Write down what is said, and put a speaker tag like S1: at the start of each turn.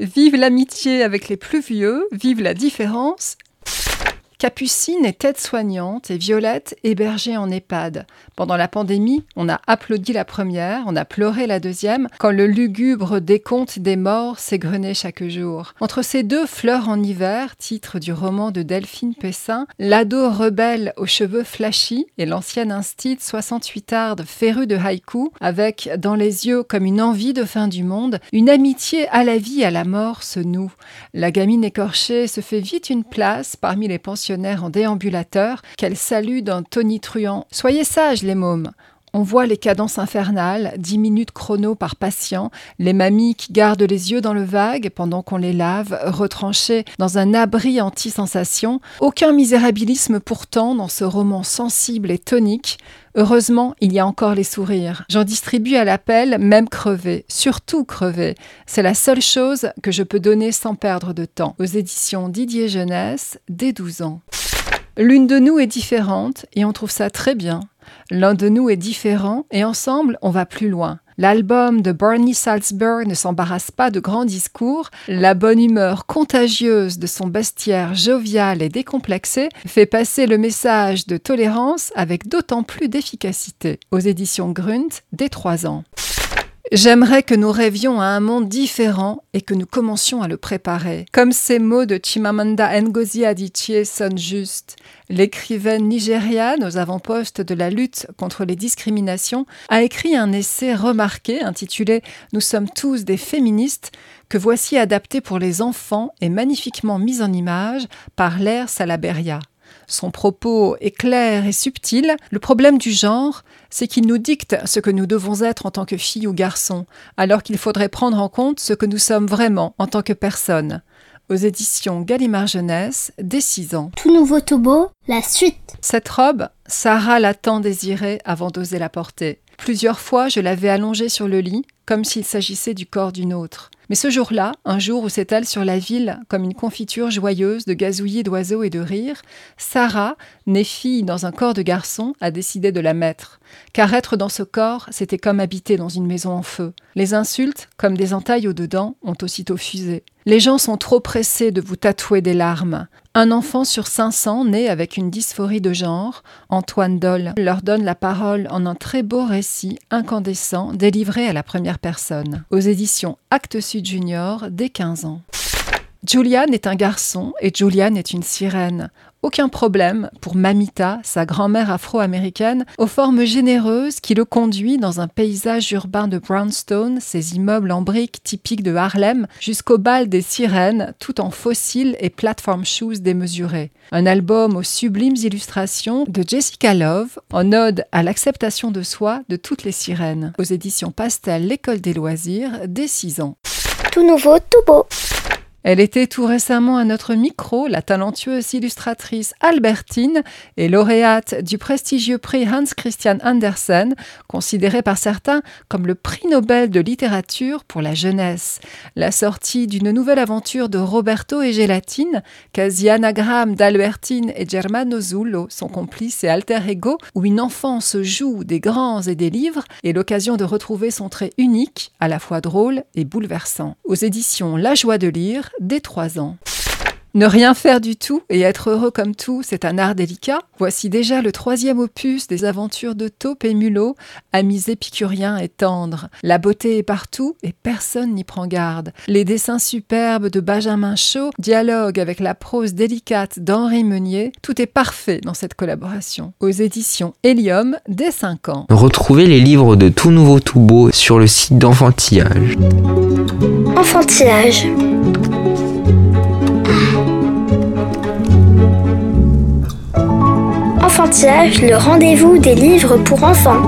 S1: Vive l'amitié avec les plus vieux, vive la différence. Capucine est aide-soignante et Violette hébergée en EHPAD. Pendant la pandémie, on a applaudi la première, on a pleuré la deuxième, quand le lugubre décompte des morts s'égrenait chaque jour. Entre ces deux fleurs en hiver, titre du roman de Delphine Pessin, l'ado rebelle aux cheveux flashy et l'ancienne instite 68 arde férue de haïku, avec dans les yeux comme une envie de fin du monde, une amitié à la vie à la mort se noue. La gamine écorchée se fait vite une place parmi les en déambulateur qu'elle salue d'un tonitruant. Soyez sages les mômes. On voit les cadences infernales, 10 minutes chrono par patient, les mamies qui gardent les yeux dans le vague pendant qu'on les lave, retranchées dans un abri anti-sensation. Aucun misérabilisme pourtant dans ce roman sensible et tonique. Heureusement, il y a encore les sourires. J'en distribue à l'appel, même crevé, surtout crevé. C'est la seule chose que je peux donner sans perdre de temps. Aux éditions Didier Jeunesse, dès 12 ans. L'une de nous est différente et on trouve ça très bien. L'un de nous est différent et ensemble on va plus loin. L'album de Barney Salzberg ne s'embarrasse pas de grands discours, la bonne humeur contagieuse de son bestiaire jovial et décomplexé fait passer le message de tolérance avec d'autant plus d'efficacité. Aux éditions Grunt, dès 3 ans. J'aimerais que nous rêvions à un monde différent et que nous commencions à le préparer. Comme ces mots de Chimamanda Ngozi Adichie sonnent justes. L'écrivaine nigériane aux avant-postes de la lutte contre les discriminations a écrit un essai remarqué intitulé Nous sommes tous des féministes que voici adapté pour les enfants et magnifiquement mis en image par Lair Salaberia. Son propos est clair et subtil. Le problème du genre, c'est qu'il nous dicte ce que nous devons être en tant que fille ou garçon, alors qu'il faudrait prendre en compte ce que nous sommes vraiment en tant que personne. Aux éditions Gallimard Jeunesse, dès 6 ans.
S2: Tout nouveau beau, la suite.
S1: Cette robe, Sarah l'a tant désirée avant d'oser la porter. Plusieurs fois, je l'avais allongée sur le lit, comme s'il s'agissait du corps d'une autre. Mais ce jour-là, un jour où s'étale sur la ville comme une confiture joyeuse de gazouillis d'oiseaux et de rires, Sarah, née fille dans un corps de garçon, a décidé de la mettre. Car être dans ce corps, c'était comme habiter dans une maison en feu. Les insultes, comme des entailles au-dedans, ont aussitôt fusé. Les gens sont trop pressés de vous tatouer des larmes. Un enfant sur 500 né avec une dysphorie de genre, Antoine Doll, leur donne la parole en un très beau récit incandescent délivré à la première personne. Aux éditions Actes Junior dès 15 ans. Julian est un garçon et Julian est une sirène. Aucun problème pour Mamita, sa grand-mère afro-américaine, aux formes généreuses qui le conduit dans un paysage urbain de brownstone, ses immeubles en briques typiques de Harlem, jusqu'au bal des sirènes, tout en fossiles et platform shoes démesurés. Un album aux sublimes illustrations de Jessica Love, en ode à l'acceptation de soi de toutes les sirènes. Aux éditions Pastel L'École des loisirs, dès 6 ans.
S2: Tout nouveau, tout beau.
S1: Elle était tout récemment à notre micro, la talentueuse illustratrice Albertine et lauréate du prestigieux prix Hans Christian Andersen, considéré par certains comme le prix Nobel de littérature pour la jeunesse. La sortie d'une nouvelle aventure de Roberto et Gélatine, quasi anagramme d'Albertine et Germano Zullo, son complice et alter ego, où une enfance joue des grands et des livres, est l'occasion de retrouver son trait unique, à la fois drôle et bouleversant. Aux éditions La joie de lire, dès 3 ans. Ne rien faire du tout et être heureux comme tout, c'est un art délicat. Voici déjà le troisième opus des aventures de Taupe et Mulot, amis épicuriens et tendres. La beauté est partout et personne n'y prend garde. Les dessins superbes de Benjamin Chaud dialoguent avec la prose délicate d'Henri Meunier. Tout est parfait dans cette collaboration. Aux éditions Helium, dès 5 ans.
S3: Retrouvez les livres de Tout Nouveau Tout Beau sur le site d'Enfantillage.
S2: Enfantillage. Le rendez-vous des livres pour enfants.